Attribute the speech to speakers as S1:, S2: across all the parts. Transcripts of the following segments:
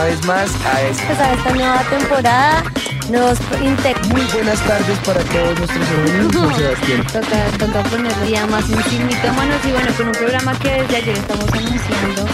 S1: una vez más a esta,
S2: Pues a esta nueva temporada nos
S1: muy buenas tardes para todos nuestros amigos, Sebastián.
S2: toca, toca ponerle ya más un mitómanos y bueno, con un programa que desde ayer estamos anunciando.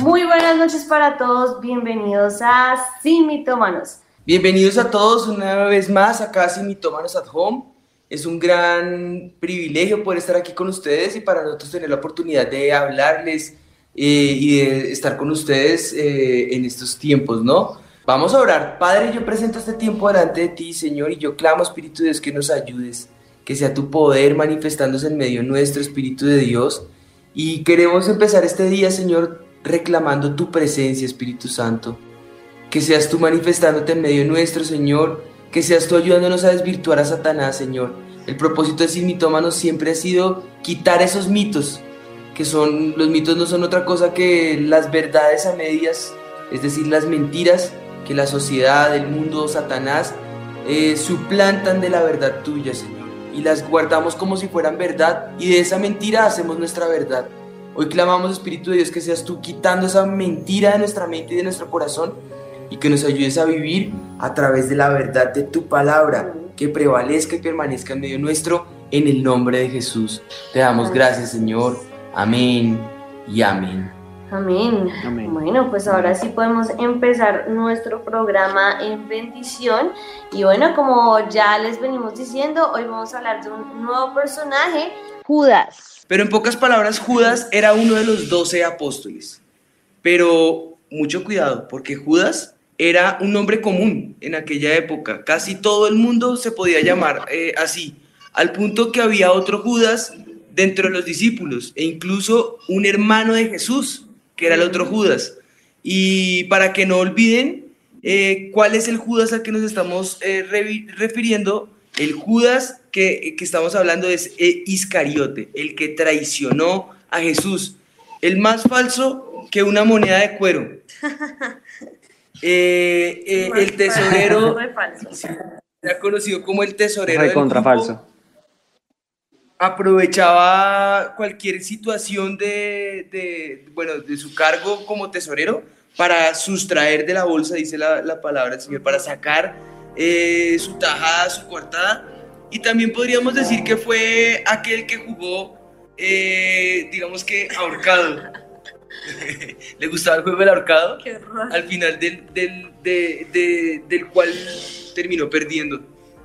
S2: Muy buenas noches para todos, bienvenidos a Sin Mitómanos.
S3: Bienvenidos a todos una vez más acá sin Mitómanos at Home. Es un gran privilegio poder estar aquí con ustedes y para nosotros tener la oportunidad de hablarles eh, y de estar con ustedes eh, en estos tiempos, ¿no? Vamos a orar. Padre, yo presento este tiempo delante de ti, Señor, y yo clamo, Espíritu de Dios, que nos ayudes, que sea tu poder manifestándose en medio nuestro, Espíritu de Dios. Y queremos empezar este día, Señor, reclamando tu presencia, Espíritu Santo que seas tú manifestándote en medio nuestro, Señor, que seas tú ayudándonos a desvirtuar a Satanás, Señor. El propósito de Sin Mitómanos siempre ha sido quitar esos mitos, que son, los mitos no son otra cosa que las verdades a medias, es decir, las mentiras que la sociedad, el mundo, Satanás, eh, suplantan de la verdad tuya, Señor, y las guardamos como si fueran verdad, y de esa mentira hacemos nuestra verdad. Hoy clamamos, Espíritu de Dios, que seas tú quitando esa mentira de nuestra mente y de nuestro corazón y que nos ayudes a vivir a través de la verdad de tu palabra, que prevalezca y permanezca en medio nuestro, en el nombre de Jesús. Te damos gracias, Señor. Amén y amén.
S2: Amén.
S4: Amén.
S2: Bueno, pues ahora sí podemos empezar nuestro programa en bendición. Y bueno, como ya les venimos diciendo, hoy vamos a hablar de un nuevo personaje, Judas.
S3: Pero en pocas palabras, Judas era uno de los doce apóstoles. Pero mucho cuidado, porque Judas era un nombre común en aquella época. Casi todo el mundo se podía llamar eh, así, al punto que había otro Judas dentro de los discípulos e incluso un hermano de Jesús, que era el otro Judas. Y para que no olviden eh, cuál es el Judas al que nos estamos eh, refiriendo, el Judas que, que estamos hablando es Iscariote, el que traicionó a Jesús, el más falso que una moneda de cuero. Eh, eh, el tesorero, sí, era conocido como el tesorero. del grupo
S4: falso.
S3: aprovechaba cualquier situación de, de, bueno, de su cargo como tesorero para sustraer de la bolsa, dice la, la palabra del Señor, para sacar eh, su tajada, su coartada. Y también podríamos decir que fue aquel que jugó, eh, digamos que ahorcado. ¿Le gustaba el juego del ahorcado?
S2: Qué.
S3: Al final del, del, de- de- del cual terminó perdiendo.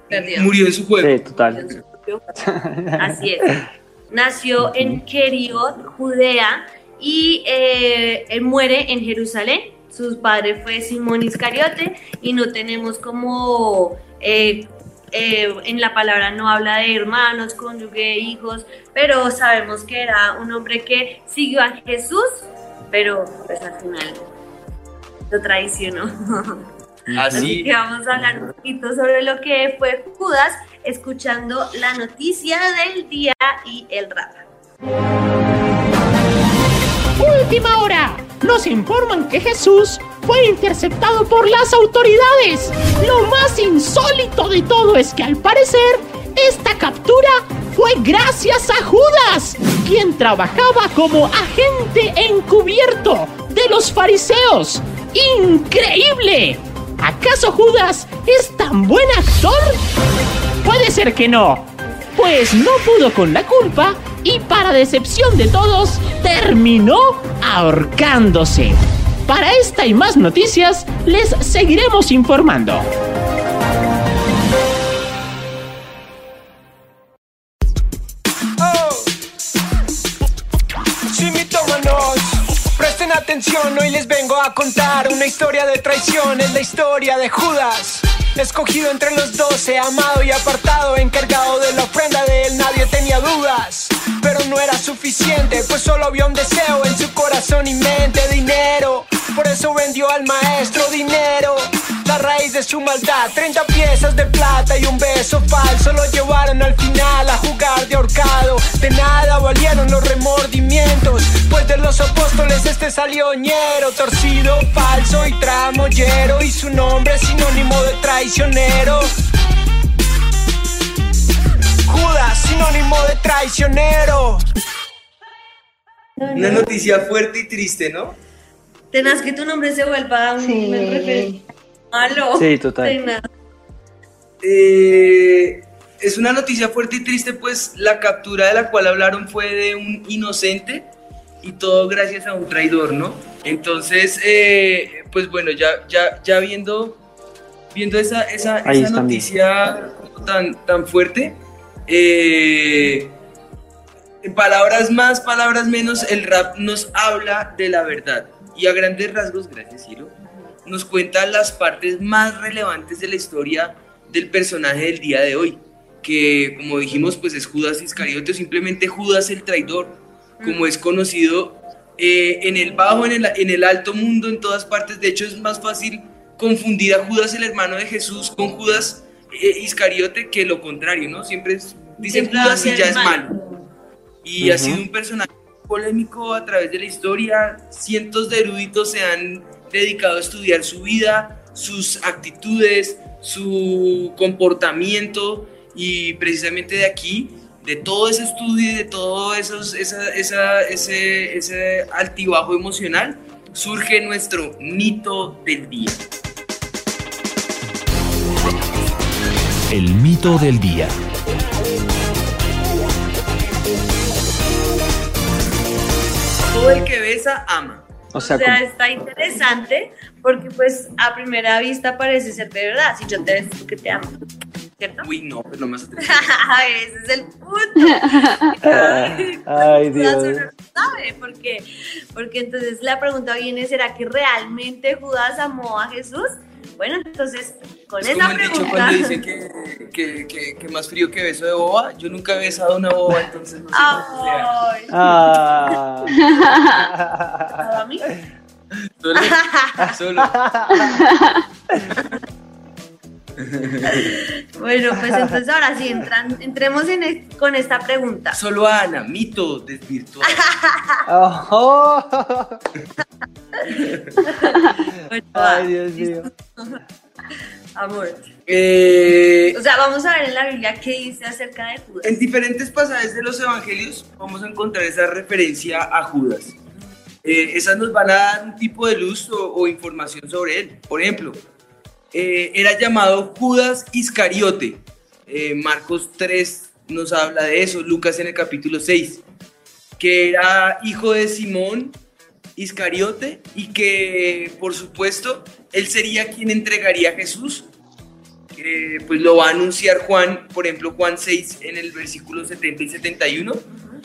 S2: Perdió.
S3: Murió en su juego.
S4: Sí, total.
S2: Así es. Nació en Keriot, Judea, y eh, él muere en Jerusalén. Su padre fue Simón Iscariote y no tenemos como eh, eh, en la palabra no habla de hermanos, cónyuge, hijos, pero sabemos que era un hombre que siguió a Jesús, pero pues al final lo traicionó. Así
S3: Así.
S2: que vamos a hablar un poquito sobre lo que fue Judas, escuchando la noticia del día y el rap.
S5: Última hora. Nos informan que Jesús fue interceptado por las autoridades. Lo más insólito de todo es que al parecer esta captura fue gracias a Judas, quien trabajaba como agente encubierto de los fariseos. ¡Increíble! ¿Acaso Judas es tan buen actor? Puede ser que no, pues no pudo con la culpa y para decepción de todos terminó ahorcándose. Para esta y más noticias les seguiremos informando.
S6: Hoy les vengo a contar una historia de traición, es la historia de Judas. Escogido entre los doce, amado y apartado, encargado de la ofrenda de él, nadie tenía dudas. Pero no era suficiente, pues solo había un deseo en su corazón y mente, dinero. Por eso vendió al maestro dinero. La raíz de su maldad, 30 piezas de plata y un beso falso lo llevaron al final a jugar de ahorcado. De nada valieron los remordimientos, pues de los apóstoles este salió ñero, torcido, falso y tramoyero. Y su nombre es sinónimo de traicionero. traicionero.
S3: Una noticia fuerte y triste, ¿no?
S2: Tenaz que tu nombre se vuelva un
S4: Sí.
S2: Malo.
S1: Sí, total.
S3: Eh, es una noticia fuerte y triste, pues la captura de la cual hablaron fue de un inocente y todo gracias a un traidor, ¿no? Entonces, eh, pues bueno, ya, ya, ya viendo, viendo esa, esa, esa noticia tan, tan fuerte, eh, en palabras más, palabras menos, el rap nos habla de la verdad y a grandes rasgos, gracias Ciro, nos cuenta las partes más relevantes de la historia del personaje del día de hoy, que como dijimos pues es Judas Iscariote o simplemente Judas el traidor, como es conocido eh, en el bajo, en el, en el alto mundo, en todas partes, de hecho es más fácil confundir a Judas el hermano de Jesús con Judas eh, Iscariote que lo contrario, ¿no? Siempre es- dicen
S2: Siempre
S3: Judas y ya es
S2: malo.
S3: Y ha sido un personaje polémico a través de la historia. Cientos de eruditos se han dedicado a estudiar su vida, sus actitudes, su comportamiento y precisamente de aquí, de todo ese estudio y de todo esos, esa, esa- ese, ese altibajo emocional, surge nuestro mito del día.
S7: El mito del día.
S3: Todo el que besa, ama.
S1: O sea,
S2: o sea,
S1: como-
S2: está interesante porque pues a primera vista parece ser de verdad. Si yo te beso, tú que te amo. ¿Cierto?
S3: Uy, no, pero no más atrevido.
S2: Ese es el punto.
S1: Ay,
S2: Judas
S1: Dios.
S2: uno no sabe porque, porque entonces la pregunta viene, ¿será que realmente Judas amó a Jesús? Bueno, entonces con
S3: Es
S2: esa
S3: como el dicho
S2: pregunta...
S3: cuando dicen que, que, que, que más frío que beso de boba. Yo nunca he besado una boba, entonces no sé cómo.
S2: Ay,
S1: Ah.
S2: ¿a mí?
S3: Solo, solo.
S2: Bueno, pues entonces ahora sí, entran, entremos en con esta pregunta.
S3: Solo a Ana, mito desvirtuado.
S1: Oh.
S2: Bueno, va,
S1: Ay, Dios mío.
S2: Amor.
S3: Eh,
S2: O sea, vamos a ver en la Biblia qué dice acerca de Judas.
S3: en diferentes pasajes de los evangelios vamos a encontrar esa referencia a Judas. Eh, esas nos van a dar un tipo de luz o, o información sobre él. Por ejemplo, eh, era llamado Judas Iscariote. Eh, Marcos 3 nos habla de eso, Lucas en el capítulo 6, que era hijo de Simón Iscariote y que por supuesto él sería quien entregaría a Jesús. Eh, pues lo va a anunciar Juan, por ejemplo Juan 6 en el versículo 70 y 71.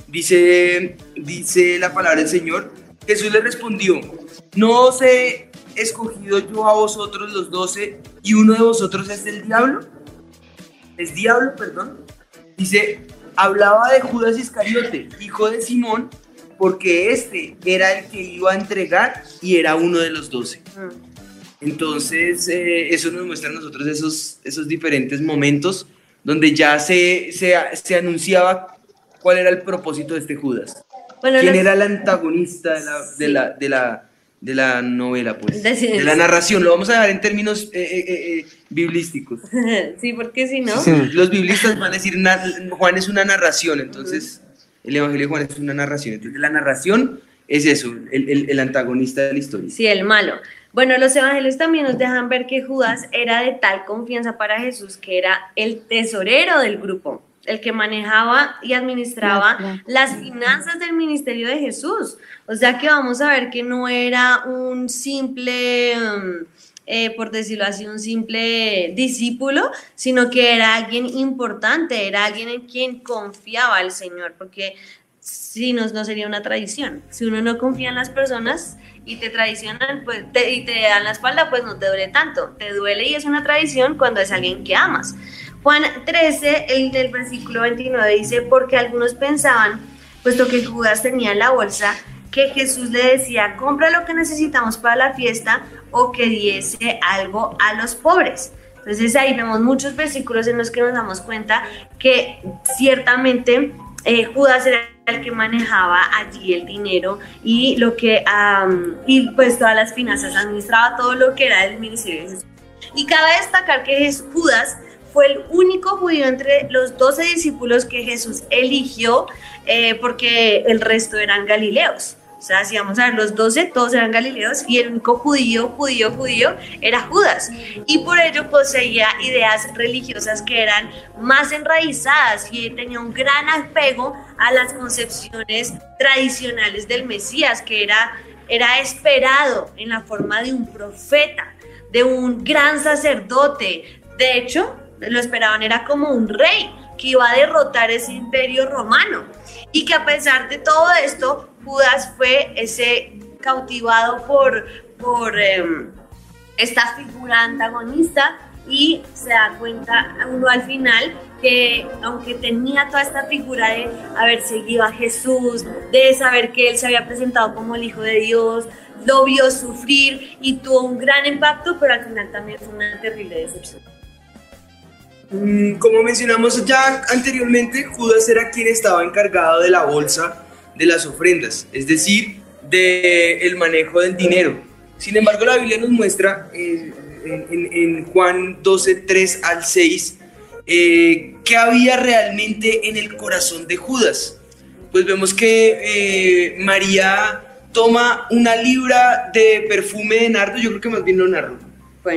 S3: Dice, dice la palabra del Señor, Jesús le respondió, no os he escogido yo a vosotros los doce y uno de vosotros es el diablo. Es diablo, perdón. Dice, hablaba de Judas Iscariote, hijo de Simón, porque este era el que iba a entregar y era uno de los doce.
S2: Mm.
S3: Entonces, eh, eso nos muestra a nosotros esos, esos diferentes momentos donde ya se, se, se anunciaba cuál era el propósito de este Judas.
S2: Bueno,
S3: ¿Quién era el antagonista de la, de la, de la, de la novela, pues?
S2: De-
S3: De la narración. Lo vamos a dar en términos eh, eh, eh, biblísticos.
S2: sí, porque si no...
S1: Sí.
S3: Los biblistas van a decir, Juan es una narración, entonces el Evangelio de Juan es una narración. Entonces la narración es eso, el, el- el antagonista de la historia.
S2: Sí, el malo. Bueno, los evangelios también nos dejan ver que Judas era de tal confianza para Jesús que era el tesorero del grupo, el que manejaba y administraba las finanzas del ministerio de Jesús. O sea que vamos a ver que no era un simple, mm, eh, por decirlo así, un simple discípulo, sino que era alguien importante, era alguien en quien confiaba el Señor, porque si no, no sería una tradición. Si uno no confía en las personas y te traicionan pues, te- y te dan la espalda, pues no te duele tanto. Te duele y es una tradición cuando es alguien que amas. Juan 13, el del versículo 29 dice, porque algunos pensaban, puesto que Judas tenía en la bolsa, que Jesús le decía, compra lo que necesitamos para la fiesta o que diese algo a los pobres. Entonces ahí vemos muchos versículos en los que nos damos cuenta que ciertamente eh, Judas era el que manejaba allí el dinero y lo que y pues todas las finanzas administraba todo lo que era el ministerio de Jesús. Y cabe destacar que Judas fue el único judío entre los doce discípulos que Jesús eligió eh, porque el resto eran galileos. Sea, si vamos a ver, los doce, todos eran galileos y el único judío, judío, judío era Judas. Y por ello poseía ideas religiosas que eran más enraizadas y tenía un gran apego a las concepciones tradicionales del Mesías, que era, era esperado en la forma de un profeta, de un gran sacerdote. De hecho, lo esperaban, era como un rey que iba a derrotar ese imperio romano. Y que a pesar de todo esto, Judas fue ese cautivado por, por em, esta figura antagonista y se da cuenta uno al final que aunque tenía toda esta figura de haber seguido a Jesús, de saber que él se había presentado como el Hijo de Dios, lo vio sufrir y tuvo un gran impacto, pero al final también fue una terrible decepción.
S3: Mm, como mencionamos ya anteriormente, Judas era quien estaba encargado de la bolsa de las ofrendas, es decir, del el manejo del dinero. Sin embargo, la Biblia nos muestra eh, en, Juan 12, 3 al 6, eh, qué había realmente en el corazón de Judas. Pues vemos que eh, María toma una libra de perfume de nardo, yo creo que más bien no nardo.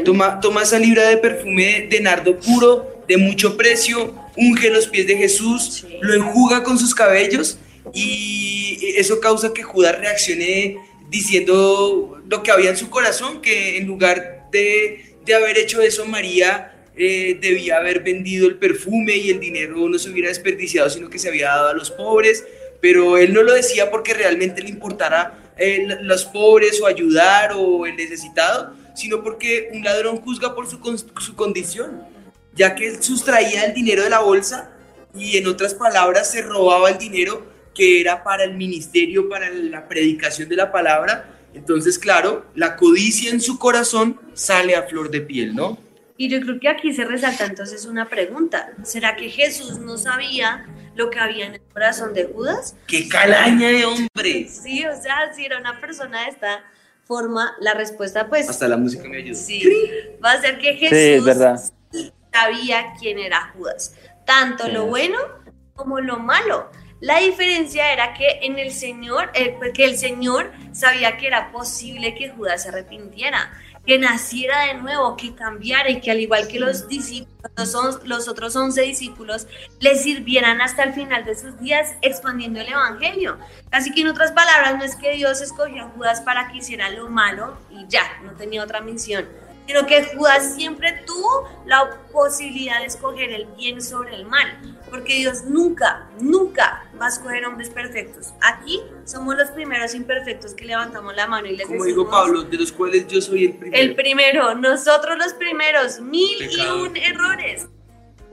S3: Toma, toma esa libra de perfume de nardo puro, de mucho precio, unge los pies de Jesús, lo enjuga con sus cabellos y eso causa que Judas reaccione diciendo lo que había en su corazón, que en lugar de, de haber hecho eso, María eh, debía haber vendido el perfume y el dinero no se hubiera desperdiciado, sino que se había dado a los pobres, pero él no lo decía porque realmente le importara eh, los pobres o ayudar o el necesitado, sino porque un ladrón juzga por su, su condición ya que él sustraía el dinero de la bolsa y en otras palabras se robaba el dinero que era para el ministerio, para la predicación de la palabra. Entonces, claro, la codicia en su corazón sale a flor de piel, ¿no?
S2: Y yo creo que aquí se resalta entonces una pregunta. ¿Será que Jesús no sabía lo que había en el corazón de Judas?
S3: ¡Qué calaña de hombre!
S2: Sí, o sea, si era una persona de esta forma, la respuesta pues...
S3: Hasta la música me ayuda.
S2: Sí, va a ser que Jesús... Sí, es verdad sabía quién era Judas, tanto lo bueno como lo malo. La diferencia era que en el Señor, eh, pues, que el Señor sabía que era posible que Judas se arrepintiera, que naciera de nuevo, que cambiara y que al igual que los discípulos, los, los otros once discípulos, le sirvieran hasta el final de sus días expandiendo el Evangelio. Así que en otras palabras, no es que Dios escogió a Judas para que hiciera lo malo y ya, no tenía otra misión sino que Judas siempre tuvo la posibilidad de escoger el bien sobre el mal, porque Dios nunca, nunca va a escoger hombres perfectos. Aquí somos los primeros imperfectos que levantamos la mano y les
S3: Como dijo Pablo, de los cuales yo soy el primero.
S2: El primero, nosotros los primeros, mil y un errores.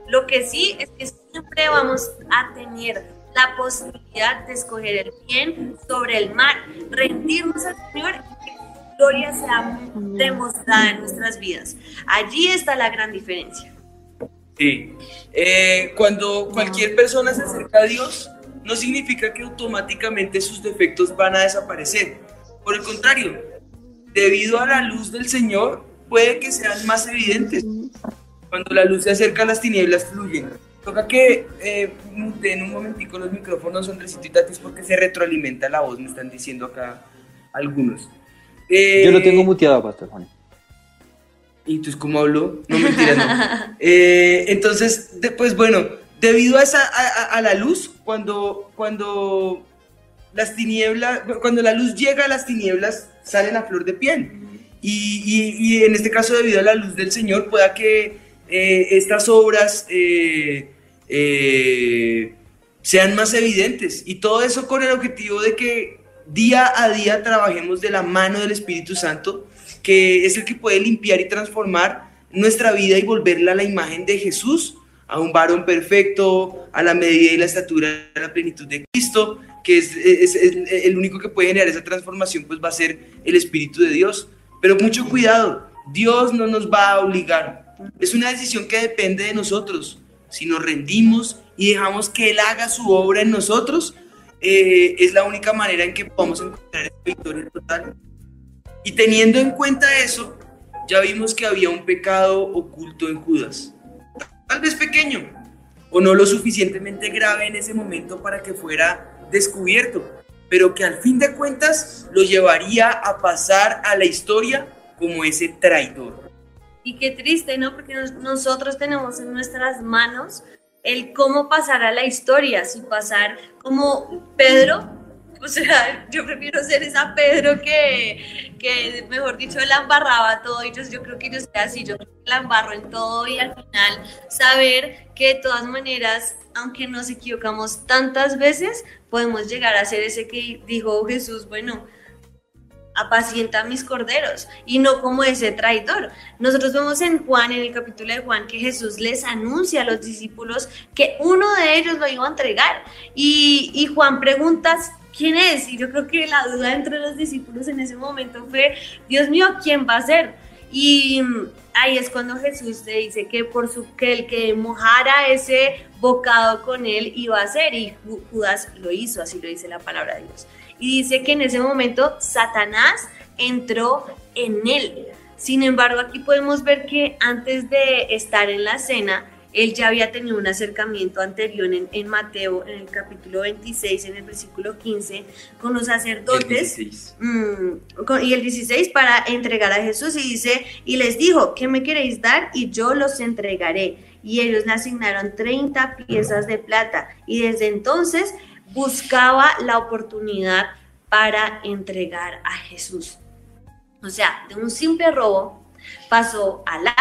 S2: Lo que sí es que siempre vamos a tener la posibilidad de escoger el bien sobre el mal, rendirnos al Señor gloria sea demostrada en nuestras vidas. Allí está la gran diferencia.
S3: Sí. Eh, cuando cualquier persona se acerca a Dios, no significa que automáticamente sus defectos van a desaparecer. Por el contrario, debido a la luz del Señor, puede que sean más evidentes. Cuando la luz se acerca, las tinieblas fluyen. Toca que eh, en un momentico los micrófonos, Andresito y Tatis, porque se retroalimenta la voz, me están diciendo acá algunos.
S1: Yo lo tengo eh, muteado, Pastor Juan.
S3: ¿Y entonces cómo hablo? No mentiras, no. Eh, entonces, pues bueno, debido a, esa, a, la luz, cuando, cuando las tinieblas, cuando la luz llega a las tinieblas, salen a flor de piel. Y, y, en este caso, debido a la luz del Señor, pueda que eh, estas obras sean más evidentes. Y todo eso con el objetivo de que día a día trabajemos de la mano del Espíritu Santo, que es el que puede limpiar y transformar nuestra vida y volverla a la imagen de Jesús, a un varón perfecto, a la medida y la estatura de la plenitud de Cristo, que es, el único que puede generar esa transformación, pues va a ser el Espíritu de Dios. Pero mucho cuidado, Dios no nos va a obligar. Es una decisión que depende de nosotros. Si nos rendimos y dejamos que Él haga su obra en nosotros, eh, es la única manera en que podemos encontrar victoria total. Y teniendo en cuenta eso, ya vimos que había un pecado oculto en Judas. tal vez pequeño, o no lo suficientemente grave en ese momento para que fuera descubierto, pero que al fin de cuentas lo llevaría a pasar a la historia como ese traidor.
S2: Y qué triste, ¿no? Porque nos- nosotros tenemos en nuestras manos el cómo pasar a la historia, si pasar como Pedro, o sea, yo prefiero ser esa Pedro que, que mejor dicho, la embarraba todo, y yo, yo creo que yo soy así, yo creo la embarro en todo, y al final saber que de todas maneras, aunque nos equivocamos tantas veces, podemos llegar a ser ese que dijo Jesús, bueno, apacienta a mis corderos y no como ese traidor. Nosotros vemos en Juan, en el capítulo de Juan, que Jesús les anuncia a los discípulos que uno de ellos lo iba a entregar y, y Juan pregunta quién es y yo creo que la duda entre los discípulos en ese momento fue, Dios mío, ¿quién va a ser? Y ahí es cuando Jesús te dice que por su que el que mojara ese bocado con él iba a ser y Ju- Judas lo hizo, así lo dice la palabra de Dios. Y dice que en ese momento Satanás entró en él. Sin embargo, aquí podemos ver que antes de estar en la cena, él ya había tenido un acercamiento anterior en, en Mateo, en el capítulo 26, en el versículo 15, con los sacerdotes. Mm, con- y el 16 para entregar a Jesús y dice, y les dijo, ¿qué me queréis dar? Y yo los entregaré. Y ellos le asignaron 30 piezas de plata. Y desde entonces buscaba la oportunidad para entregar a Jesús. O sea, de un simple robo pasó a la,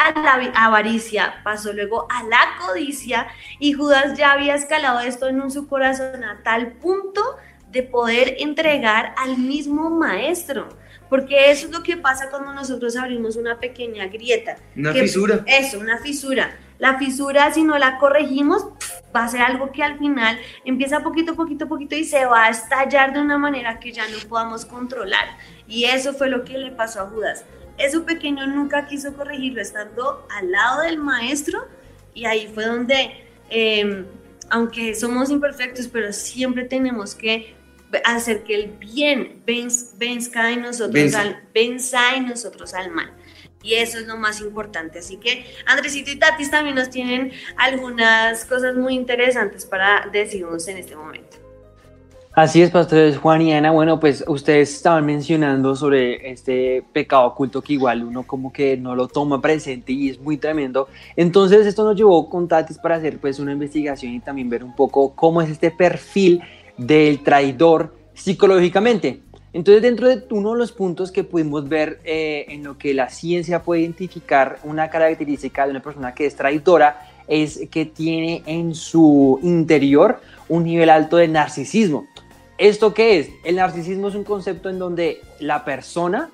S2: avaricia, pasó luego a la codicia y Judas ya había escalado esto en su corazón a tal punto de poder entregar al mismo maestro. Porque eso es lo que pasa cuando nosotros abrimos una pequeña grieta.
S3: Una
S2: que-
S3: fisura.
S2: Eso, una fisura. La fisura, si no la corregimos, va a ser algo que al final empieza poquito, poquito, poquito y se va a estallar de una manera que ya no podamos controlar. Y eso fue lo que le pasó a Judas. Eso pequeño nunca quiso corregirlo estando al lado del maestro y ahí fue donde, eh, aunque somos imperfectos, pero siempre tenemos que hacer que el bien venz- venzca en nosotros,
S3: Venza.
S2: al, venza en nosotros al mal. Y eso es lo más importante. Así que Andresito y Tatis también nos tienen algunas cosas muy interesantes para decirnos en este momento.
S4: Así es, pastores Juan y Ana. Bueno, pues ustedes estaban mencionando sobre este pecado oculto que igual uno como que no lo toma presente y es muy tremendo. Entonces esto nos llevó con Tatis para hacer pues una investigación y también ver un poco cómo es este perfil del traidor psicológicamente. Entonces dentro de uno de los puntos que pudimos ver eh, en lo que la ciencia puede identificar una característica de una persona que es traidora es que tiene en su interior un nivel alto de narcisismo. ¿Esto qué es? El narcisismo es un concepto en donde la persona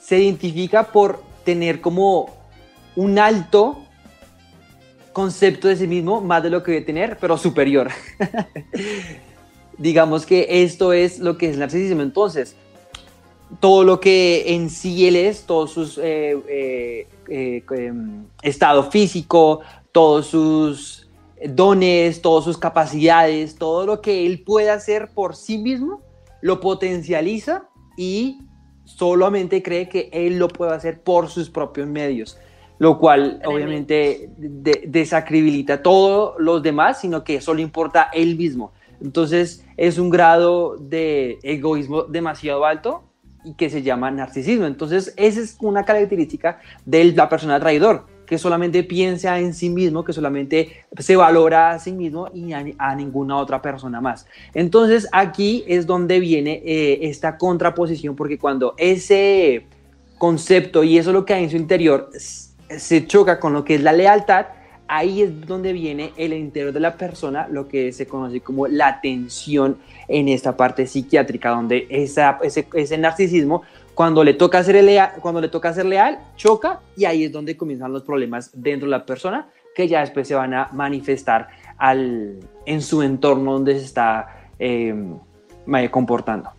S4: se identifica por tener como un alto concepto de sí mismo, más de lo que debe tener, pero superior. Digamos que esto es lo que es el narcisismo. Entonces, todo lo que en sí él es, todos sus eh, eh, eh, em, estado físico, todos sus dones, todas sus capacidades, todo lo que él puede hacer por sí mismo, lo potencializa y solamente cree que él lo puede hacer por sus propios medios, lo cual obviamente de- desacredibilita a todos los demás, sino que solo importa él mismo. Entonces es un grado de egoísmo demasiado alto y que se llama narcisismo. Entonces esa es una característica de la persona traidor, que solamente piensa en sí mismo, que solamente se valora a sí mismo y a, ninguna otra persona más. Entonces aquí es donde viene eh, esta contraposición, porque cuando ese concepto y eso es lo que hay en su interior se choca con lo que es la lealtad, ahí es donde viene el interior de la persona, lo que se conoce como la tensión en esta parte psiquiátrica, donde esa, ese, ese narcisismo, cuando le, toca ser leal, cuando le toca ser leal, choca y ahí es donde comienzan los problemas dentro de la persona, que ya después se van a manifestar al, en su entorno donde se está eh, ma- comportando.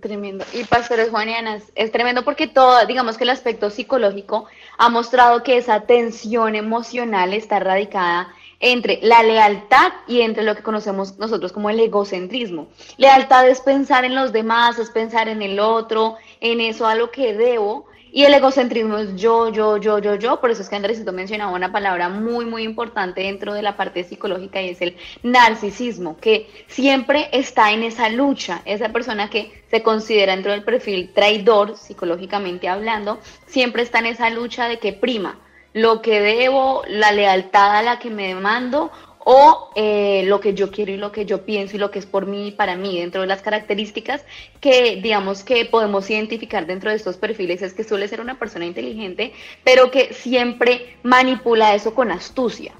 S8: Tremendo. Y pastores Juan y Ana, es- es tremendo porque todo, digamos que el aspecto psicológico ha mostrado que esa tensión emocional está radicada entre la lealtad y entre lo que conocemos nosotros como el egocentrismo. Lealtad es pensar en los demás, es pensar en el otro, en eso a lo que debo, Y el egocentrismo es yo, yo, yo, yo, yo. Por eso es que Andresito mencionaba una palabra muy, muy importante dentro de la parte psicológica y es el narcisismo, que siempre está en esa lucha. Esa persona que se considera dentro del perfil traidor, psicológicamente hablando, siempre está en esa lucha de que prima lo que debo, la lealtad a la que me demando o eh, lo que yo quiero y lo que yo pienso y lo que es por mí y para mí. Dentro de las características que digamos que podemos identificar dentro de estos perfiles es que suele ser una persona inteligente, pero que siempre manipula eso con astucia.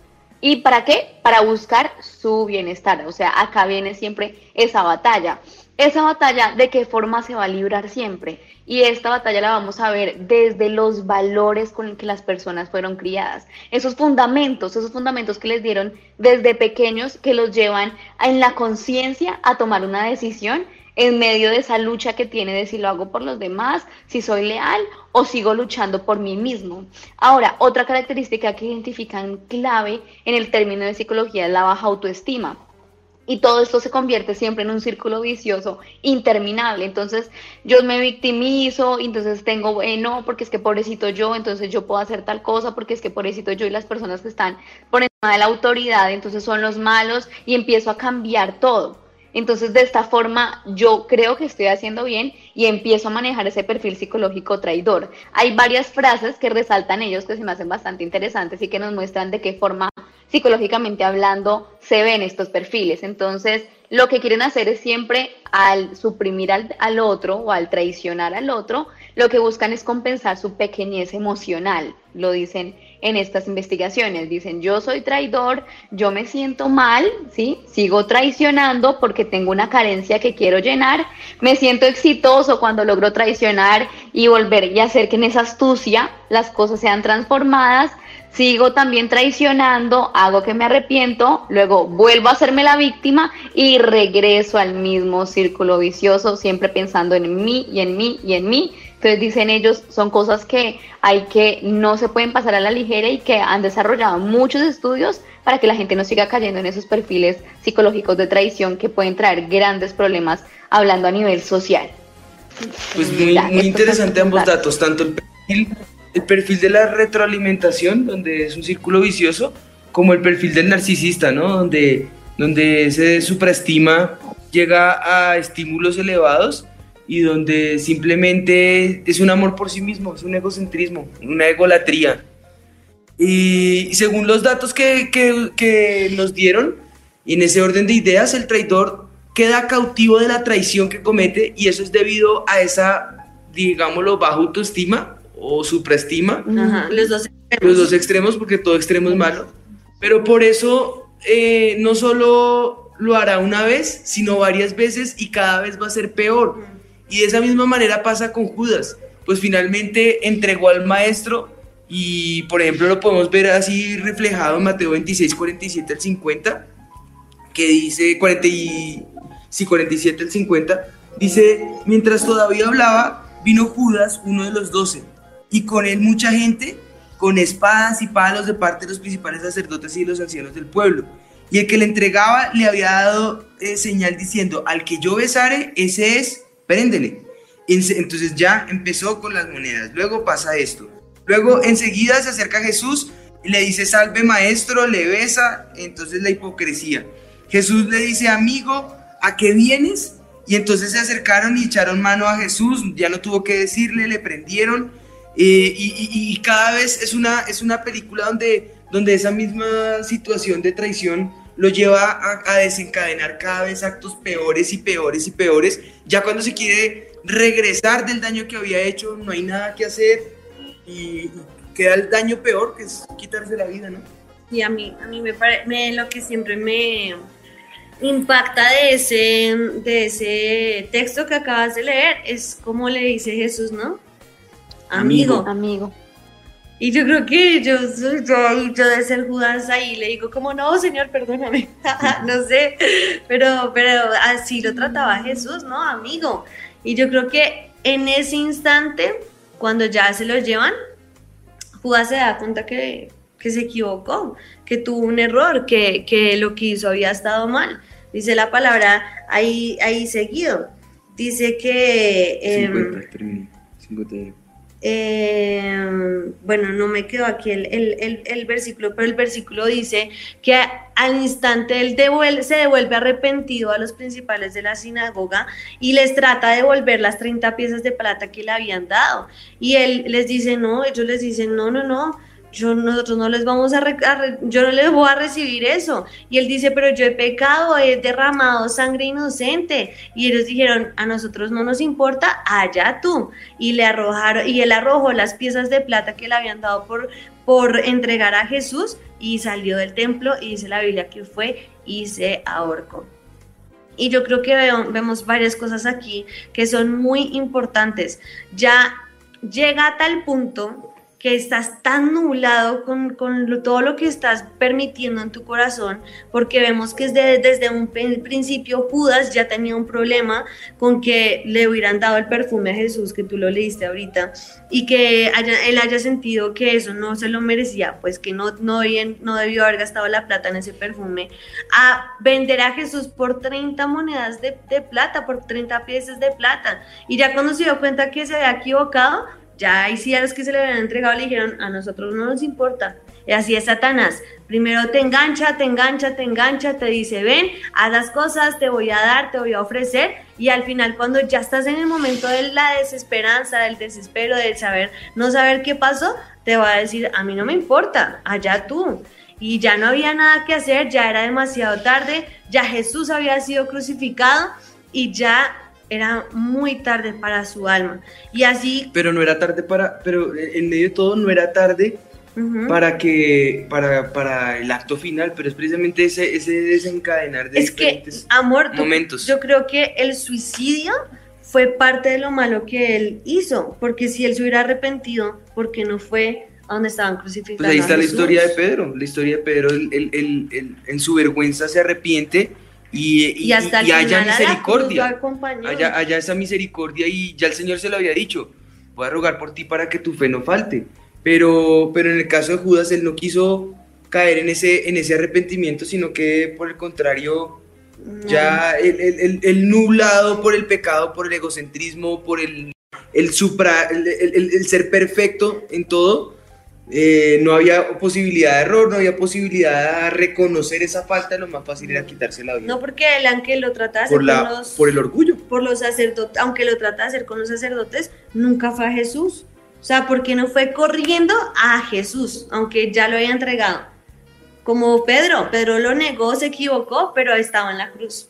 S8: ¿Y para qué? Para buscar su bienestar. O sea, acá viene siempre esa batalla. Esa batalla, ¿de qué forma se va a librar siempre? Y esta batalla la vamos a ver desde los valores con que las personas fueron criadas. Esos fundamentos, esos fundamentos que les dieron desde pequeños que los llevan en la conciencia a tomar una decisión en medio de esa lucha que tiene de si lo hago por los demás, si soy leal o sigo luchando por mí mismo. Ahora, otra característica que identifican clave en el término de psicología es la baja autoestima. Y todo esto se convierte siempre en un círculo vicioso interminable. Entonces yo me victimizo, entonces tengo, eh, no, porque es que pobrecito yo, entonces yo puedo hacer tal cosa, porque es que pobrecito yo y las personas que están por encima de la autoridad, entonces son los malos y empiezo a cambiar todo. Entonces, de esta forma, yo creo que estoy haciendo bien y empiezo a manejar ese perfil psicológico traidor. Hay varias frases que resaltan ellos que se me hacen bastante interesantes y que nos muestran de qué forma psicológicamente hablando se ven estos perfiles. Entonces, lo que quieren hacer es siempre al suprimir al, otro o al traicionar al otro, lo que buscan es compensar su pequeñez emocional, lo dicen en estas investigaciones. Dicen, yo soy traidor, yo me siento mal, ¿sí? Sigo traicionando porque tengo una carencia que quiero llenar, me siento exitoso cuando logro traicionar y volver y hacer que en esa astucia las cosas sean transformadas, sigo también traicionando, hago que me arrepiento, luego vuelvo a hacerme la víctima y regreso al mismo círculo vicioso, siempre pensando en mí y en mí y en mí. Entonces dicen ellos, son cosas que hay que no se pueden pasar a la ligera y que han desarrollado muchos estudios para que la gente no siga cayendo en esos perfiles psicológicos de traición que pueden traer grandes problemas hablando a nivel social.
S3: Pues muy, muy interesante ambos datos, tanto el perfil el perfil de la retroalimentación, donde es un círculo vicioso, como el perfil del narcisista, ¿no? Donde, donde se supraestima llega a estímulos elevados y donde simplemente es un amor por sí mismo, es un egocentrismo, una egolatría. Y según los datos que, que, que nos dieron, en ese orden de ideas, el traidor queda cautivo de la traición que comete y eso es debido a esa, digámoslo, baja autoestima o supraestima.
S2: Los, dos
S3: los dos extremos, porque todo extremo es malo. Pero por eso eh, no solo lo hará una vez, sino varias veces y cada vez va a ser peor. Y de esa misma manera pasa con Judas. Pues finalmente entregó al maestro y, por ejemplo, lo podemos ver así reflejado en Mateo 26, 47 al 50, que dice, 40 y, sí, 47 al 50, dice, mientras todavía hablaba, vino Judas, uno de los doce y con él mucha gente con espadas y palos de parte de los principales sacerdotes y los ancianos del pueblo. Y el que le entregaba le había dado eh, señal diciendo, al que yo besare, ese es, préndele. Entonces ya empezó con las monedas. Luego pasa esto. Luego enseguida se acerca a Jesús le dice, salve maestro, le besa. Entonces la hipocresía. Jesús le dice, amigo, ¿a qué vienes? Y entonces se acercaron y echaron mano a Jesús. Ya no tuvo que decirle, le prendieron eh, y, cada vez es una, es una película donde, donde esa misma situación de traición lo lleva a, desencadenar cada vez actos peores y peores y peores. Ya cuando se quiere regresar del daño que había hecho, no hay nada que hacer y, queda el daño peor, que es quitarse la vida, ¿no?
S2: Y a mí, a mí me, parece lo que siempre me impacta de ese, de ese texto que acabas de leer es como le dice Jesús, ¿no? amigo.
S8: Amigo.
S2: Y yo creo que yo, yo, yo de ser Judas ahí le digo como, no, Señor, perdóname, no sé, pero, pero así lo trataba Jesús, ¿no? Amigo. Y yo creo que en ese instante, cuando ya se lo llevan, Judas se da cuenta que, que se equivocó, que tuvo un error, que, que, lo que hizo había estado mal. Dice la palabra ahí, ahí seguido. Dice que... Eh, eh, bueno, no me quedó aquí el, el- el- versículo, pero el versículo dice que al instante él se devuelve arrepentido a los principales de la sinagoga y les trata de devolver las 30 piezas de plata que le habían dado. Y él les dice, no, ellos les dicen, no, no, no. Yo, nosotros no les vamos a, re- yo no les voy a recibir eso. Y él dice, pero yo he pecado, he derramado sangre inocente. Y ellos dijeron, a nosotros no nos importa, allá tú y le arrojaron y él arrojó las piezas de plata que le habían dado por por entregar a Jesús y salió del templo y dice la Biblia que fue y se ahorcó. Y yo creo que vemos varias cosas aquí que son muy importantes. Ya llega a tal punto que estás tan nublado con, con todo lo que estás permitiendo en tu corazón, porque vemos que desde, desde un prin- principio Judas ya tenía un problema con que le hubieran dado el perfume a Jesús, que tú lo leíste ahorita, y que haya- él haya sentido que eso no se lo merecía, pues que no, no, bien- no debió haber gastado la plata en ese perfume, a vender a Jesús por 30 monedas de, de plata, por 30 piezas de plata. Y ya cuando se dio cuenta que se había equivocado, ya ahí sí a los que se le habían entregado le dijeron, a nosotros no nos importa. Y así es Satanás. Primero te engancha, te engancha, te engancha, te dice, ven, haz las cosas, te voy a dar, te voy a ofrecer. Y al final, cuando ya estás en el momento de la desesperanza, del desespero, del saber, no saber qué pasó, te va a decir, a mí no me importa, allá tú. Y ya no había nada que hacer, ya era demasiado tarde, ya Jesús había sido crucificado y ya era muy tarde para su alma. Y así...
S3: Pero no era tarde para, pero en medio de todo no era tarde
S2: ujú.
S3: para que, para, para el acto final, pero es precisamente ese, ese desencadenar de
S2: Es que,
S3: diferentes
S2: amor, tú-
S3: momentos.
S2: yo creo que el suicidio fue parte de lo malo que él hizo, porque si él se hubiera arrepentido, porque no fue a donde estaban crucificando.
S3: Pues ahí está la historia de Pedro, la historia de Pedro, él- él- él en su vergüenza se arrepiente y, y,
S2: Y hasta el
S3: y haya misericordia, haya, haya esa misericordia y ya el Señor se lo había dicho, voy a rogar por ti para que tu fe no falte, pero, pero en el caso de Judas él no quiso caer en ese, en ese arrepentimiento, sino que por el contrario
S2: No.
S3: ya el, el- el- el nublado por el pecado, por el egocentrismo, por el, el, supra, el- el ser perfecto en todo, eh, no había posibilidad de error, no había posibilidad de reconocer esa falta, lo más fácil era quitarse la vida.
S2: No, porque él, aunque lo trata de hacer
S3: por, la,
S2: con los,
S3: por el orgullo.
S2: por los sacerdotes, aunque lo trata de hacer con los sacerdotes, nunca fue a Jesús. O sea, porque no fue corriendo a Jesús, aunque ya lo había entregado. Como Pedro, Pedro lo negó, se equivocó, pero estaba en la cruz.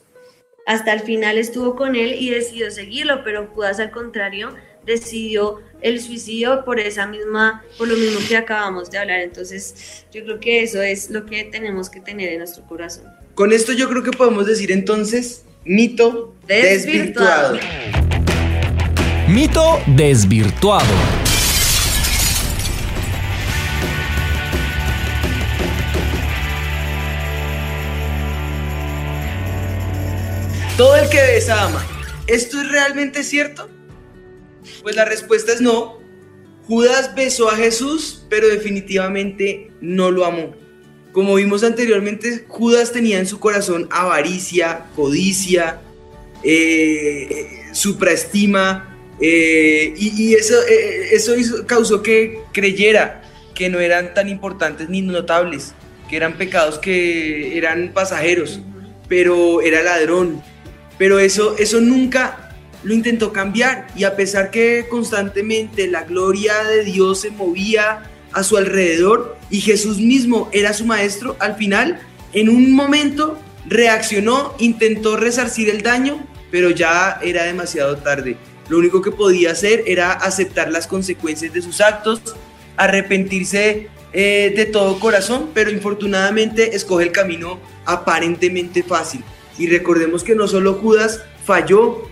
S2: Hasta el final estuvo con él y decidió seguirlo, pero Judas al contrario decidió el suicidio por esa misma, por lo mismo que acabamos de hablar. Entonces, yo creo que eso es lo que tenemos que tener en nuestro corazón.
S3: Con esto yo creo que podemos decir entonces, mito
S2: Desvirtuado.
S3: desvirtuado.
S7: Mito desvirtuado.
S3: Todo el que besa ama. ¿Esto es realmente cierto? Pues la respuesta es no. Judas besó a Jesús, pero definitivamente no lo amó. Como vimos anteriormente, Judas tenía en su corazón avaricia, codicia, eh, supraestima, eh, y, eso, eh, eso causó que creyera que no eran tan importantes ni notables, que eran pecados que eran pasajeros, pero era ladrón. Pero eso, eso nunca lo intentó cambiar y a pesar que constantemente la gloria de Dios se movía a su alrededor y Jesús mismo era su maestro, al final, en un momento, reaccionó, intentó resarcir el daño, pero ya era demasiado tarde. Lo único que podía hacer era aceptar las consecuencias de sus actos, arrepentirse eh, de todo corazón, pero infortunadamente escoge el camino aparentemente fácil. Y recordemos que no solo Judas falló,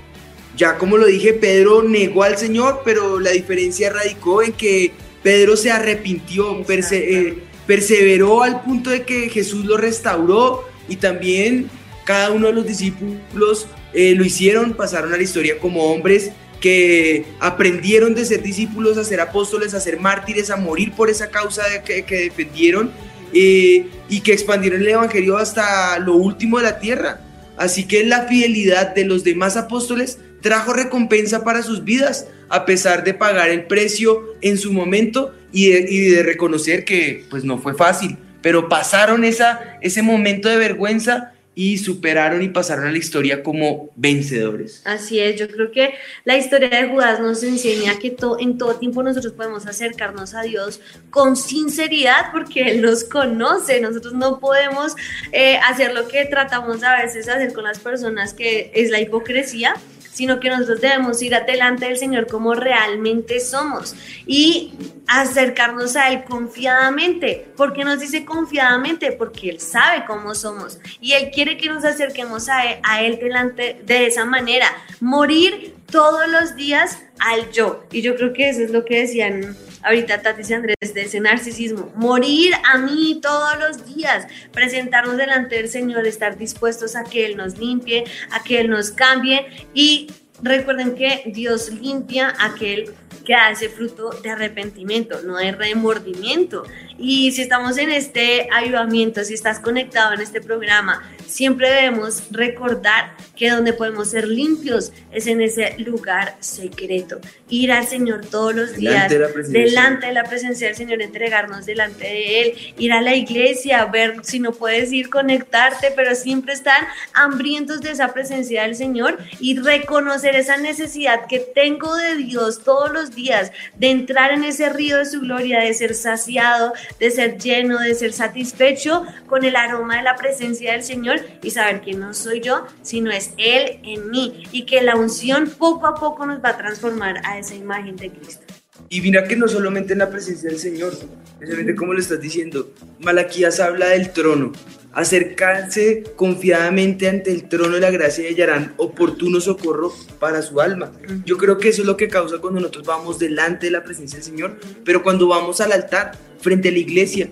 S3: ya como lo dije, Pedro negó al Señor, pero la diferencia radicó en que Pedro se arrepintió, perse- eh, perseveró al punto de que Jesús lo restauró y también cada uno de los discípulos eh, lo hicieron, pasaron a la historia como hombres que aprendieron de ser discípulos a ser apóstoles, a ser mártires, a morir por esa causa de que, que defendieron eh, y que expandieron el Evangelio hasta lo último de la tierra. Así que la fidelidad de los demás apóstoles trajo recompensa para sus vidas, a pesar de pagar el precio en su momento y de, y de reconocer que pues no fue fácil, pero pasaron esa, ese momento de vergüenza y superaron y pasaron a la historia como vencedores.
S2: Así es, yo creo que la historia de Judas nos enseña que to- en todo tiempo nosotros podemos acercarnos a Dios con sinceridad porque Él nos conoce, nosotros no podemos eh, hacer lo que tratamos a veces hacer con las personas, que es la hipocresía sino que nosotros debemos ir adelante del Señor como realmente somos y acercarnos a Él confiadamente. ¿Por qué nos dice confiadamente? Porque Él sabe cómo somos y Él quiere que nos acerquemos a Él, a de esa manera. Morir todos los días al yo. Y yo creo que eso es lo que decían ahorita Tati y Andrés de ese narcisismo. Morir a mí todos los días, presentarnos delante del Señor, estar dispuestos a que Él nos limpie, a que Él nos cambie y recuerden que Dios limpia a aquel que hace fruto de arrepentimiento, no de remordimiento. Y si estamos en este ayudamiento, si estás conectado en este programa, siempre debemos recordar que donde podemos ser limpios es en ese lugar secreto. Ir al Señor todos los días,
S3: de
S2: delante de la presencia del Señor, entregarnos delante de Él, ir a la iglesia, ver si no puedes ir, conectarte, pero siempre estar hambrientos de esa presencia del Señor y reconocer esa necesidad que tengo de Dios todos los días, de entrar en ese río de su gloria, de ser saciado, de ser lleno, de ser satisfecho con el aroma de la presencia del Señor y saber que no soy yo, sino es Él en mí y que la unción poco a poco nos va a transformar a esa imagen de Cristo.
S3: Y mira que no solamente en la presencia del Señor, precisamente como lo estás diciendo, Malaquías habla del trono, acercarse confiadamente ante el trono de la gracia y hallarán oportuno socorro para su alma. Yo creo que eso es lo que causa cuando nosotros vamos delante de la presencia del Señor, pero cuando vamos al altar, frente a la iglesia.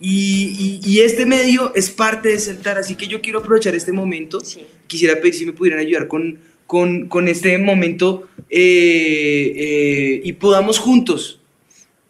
S3: Y, y- y este medio es parte de ese altar, así que yo quiero aprovechar este momento. Quisiera pedir si me pudieran ayudar con, con, con este momento eh, eh, y podamos juntos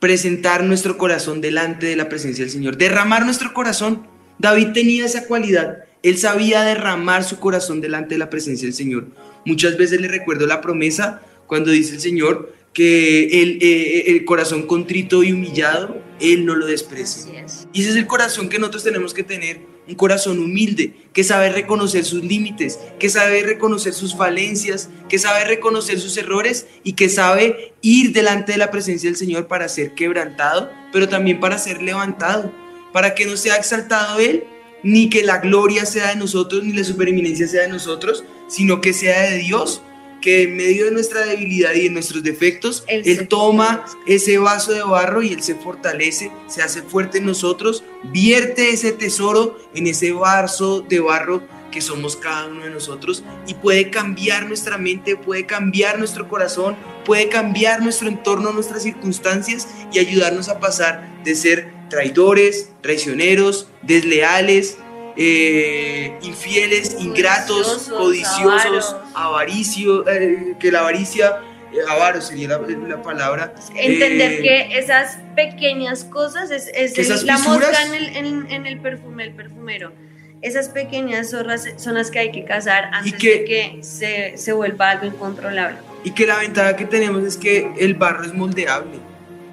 S3: presentar nuestro corazón delante de la presencia del Señor, derramar nuestro corazón. David tenía esa cualidad, él sabía derramar su corazón delante de la presencia del Señor. Muchas veces le recuerdo la promesa cuando dice el Señor que el, eh, el corazón contrito y humillado, Él no lo desprecia.
S2: Es.
S3: Y ese es el corazón que nosotros tenemos que tener, un corazón humilde, que sabe reconocer sus límites, que sabe reconocer sus falencias, que sabe reconocer sus errores y que sabe ir delante de la presencia del Señor para ser quebrantado, pero también para ser levantado, para que no sea exaltado Él, ni que la gloria sea de nosotros, ni la supereminencia sea de nosotros, sino que sea de Dios, que en medio de nuestra debilidad y de nuestros defectos,
S2: Él
S3: Él, toma ese vaso de barro y Él se fortalece, se hace fuerte en nosotros, vierte ese tesoro en ese vaso de barro que somos cada uno de nosotros y puede cambiar nuestra mente, puede cambiar nuestro corazón, puede cambiar nuestro entorno, nuestras circunstancias y ayudarnos a pasar de ser traidores, traicioneros, desleales, eh, infieles, ingratos,
S2: Codiciosos,
S3: avaricio, eh, que la avaricia, eh, avaro sería la, la palabra.
S2: Entender
S3: eh,
S2: que esas pequeñas cosas es, es el- la mosca en el, en- en el perfume, el perfumero. Esas pequeñas zorras son las que hay que cazar antes
S3: que-
S2: de que se, se vuelva algo incontrolable.
S3: Y que la ventaja que tenemos es que el barro es moldeable.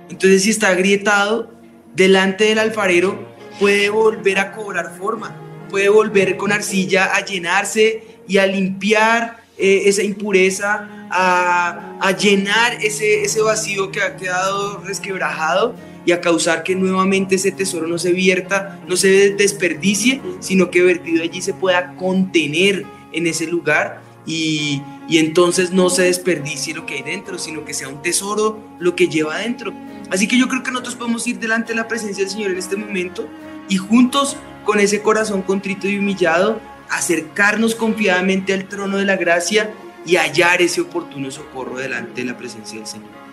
S3: Entonces, si está agrietado, delante del alfarero puede volver a cobrar forma, puede volver con arcilla a llenarse y a limpiar eh, esa impureza, a, a llenar ese, ese vacío que ha quedado resquebrajado y a causar que nuevamente ese tesoro no se vierta, no se desperdicie, sino que vertido allí se pueda contener en ese lugar y, y entonces no se desperdicie lo que hay dentro, sino que sea un tesoro lo que lleva adentro. Así que yo creo que nosotros podemos ir delante de la presencia del Señor en este momento y juntos con ese corazón contrito y humillado, acercarnos confiadamente al trono de la gracia y hallar ese oportuno socorro delante de la presencia del Señor.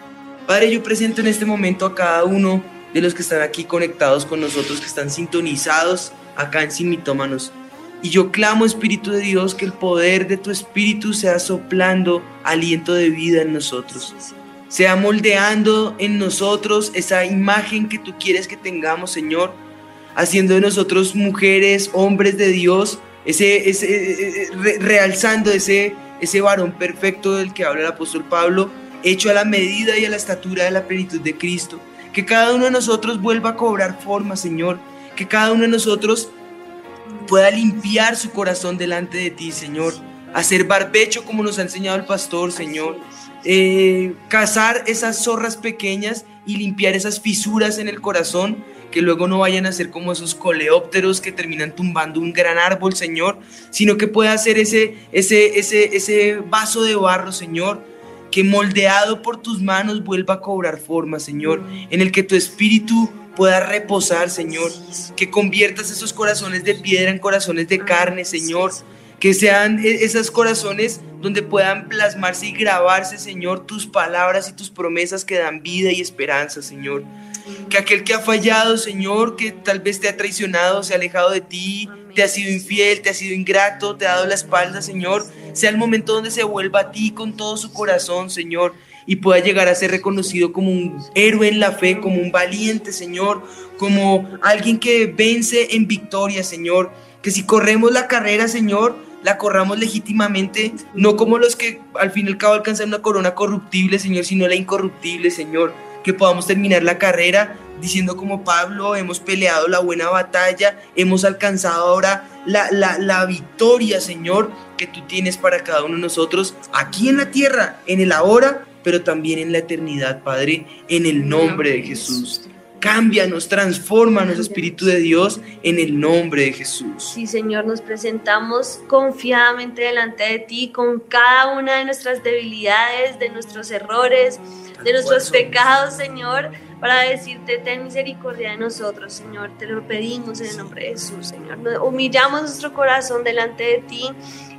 S3: Padre, yo presento en este momento a cada uno de los que están aquí conectados con nosotros, que están sintonizados acá en Sin Mitómanos. Y yo clamo, Espíritu de Dios, que el poder de tu Espíritu sea soplando aliento de vida en nosotros. Sea moldeando en nosotros esa imagen que tú quieres que tengamos, Señor. Haciendo de nosotros mujeres, hombres de Dios, ese, ese, eh, re- realzando ese, ese varón perfecto del que habla el apóstol Pablo, hecho a la medida y a la estatura de la plenitud de Cristo. Que cada uno de nosotros vuelva a cobrar forma, Señor. Que cada uno de nosotros pueda limpiar su corazón delante de ti, Señor. Hacer barbecho como nos ha enseñado el pastor, Señor. Eh, cazar esas zorras pequeñas y limpiar esas fisuras en el corazón que luego no vayan a ser como esos coleópteros que terminan tumbando un gran árbol, Señor, sino que pueda ser ese, ese, ese, ese vaso de barro, Señor, que moldeado por tus manos vuelva a cobrar forma, Señor, en el que tu espíritu pueda reposar, Señor, que conviertas esos corazones de piedra en corazones de carne, Señor, que sean e-, esos corazones donde puedan plasmarse y grabarse, Señor, tus palabras y tus promesas que dan vida y esperanza, Señor que aquel que ha fallado, Señor, que tal vez te ha traicionado, se ha alejado de ti, te ha sido infiel, te ha sido ingrato, te ha dado la espalda, Señor, sea el momento donde se vuelva a ti con todo su corazón, Señor, y pueda llegar a ser reconocido como un héroe en la fe, como un valiente, Señor, como alguien que vence en victoria, Señor, que si corremos la carrera, Señor, la corramos legítimamente, no como los que al fin y al cabo alcanzan una corona corruptible, Señor, sino la incorruptible, Señor que podamos terminar la carrera diciendo como Pablo, hemos peleado la buena batalla, hemos alcanzado ahora la, la, victoria, Señor, que tú tienes para cada uno de nosotros aquí en la tierra, en el ahora, pero también en la eternidad, Padre, en el nombre de Jesús. Cámbianos, transfórmanos, Espíritu de Dios, en el nombre de Jesús.
S2: Sí, Señor, nos presentamos confiadamente delante de ti con cada una de nuestras debilidades, de nuestros errores, de nuestros pecados, Señor, para decirte, ten misericordia de nosotros, Señor. Te lo pedimos en el nombre de Jesús, Señor. Humillamos nuestro corazón delante de ti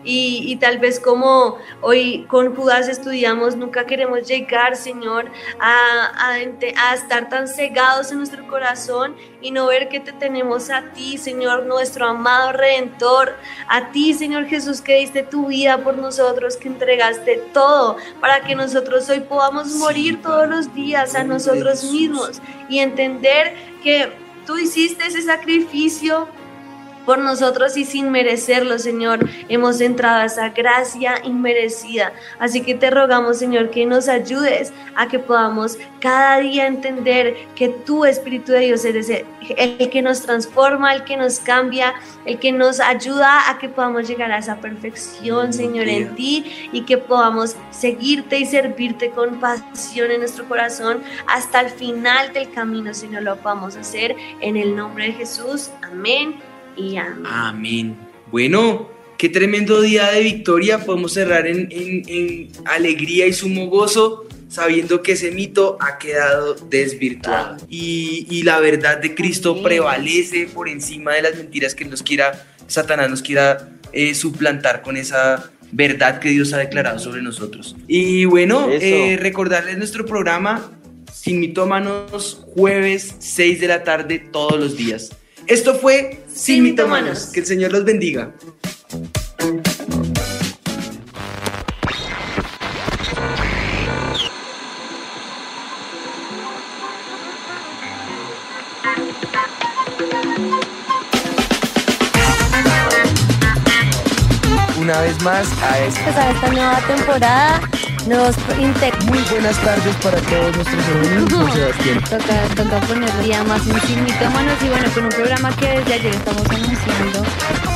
S2: y, tal vez como hoy con Judas estudiamos, nunca queremos llegar, Señor, a, a, estar tan cegados en nuestro corazón y no ver que te tenemos a ti, Señor, nuestro amado Redentor, a ti, Señor Jesús, que diste tu vida por nosotros, que entregaste todo para que nosotros hoy podamos morir todos los días a nosotros mismos y entender que tú hiciste ese sacrificio por nosotros y sin merecerlo, Señor, hemos entrado a esa gracia inmerecida. Así que te rogamos, Señor, que nos ayudes a que podamos cada día entender que tú, Espíritu de Dios, eres el, que nos transforma, el que nos cambia, el que nos ayuda a que podamos llegar a esa perfección, Señor, en ti y que podamos seguirte y servirte con pasión en nuestro corazón hasta el final del camino, Señor, lo podamos hacer en el nombre de Jesús. Amén y
S3: amén. Bueno, qué tremendo día de victoria. Podemos cerrar en, alegría y sumo gozo sabiendo que ese mito ha quedado desvirtuado y, la verdad de Cristo prevalece por encima de las mentiras que nos quiera, Satanás nos quiera eh, suplantar con esa verdad que Dios ha declarado sobre nosotros. Y bueno, eh, recordarles nuestro programa Sin Mitómanos, jueves 6 de la tarde todos los días. Esto fue Sin, Mitomanos. Que el Señor los bendiga. Una vez más a
S2: esta, a esta nueva temporada Nuevos
S1: Muy buenas tardes para todos nuestros hermanos, Sebastián.
S2: Toca, toca poner día más en y bueno, con un programa que desde ayer estamos anunciando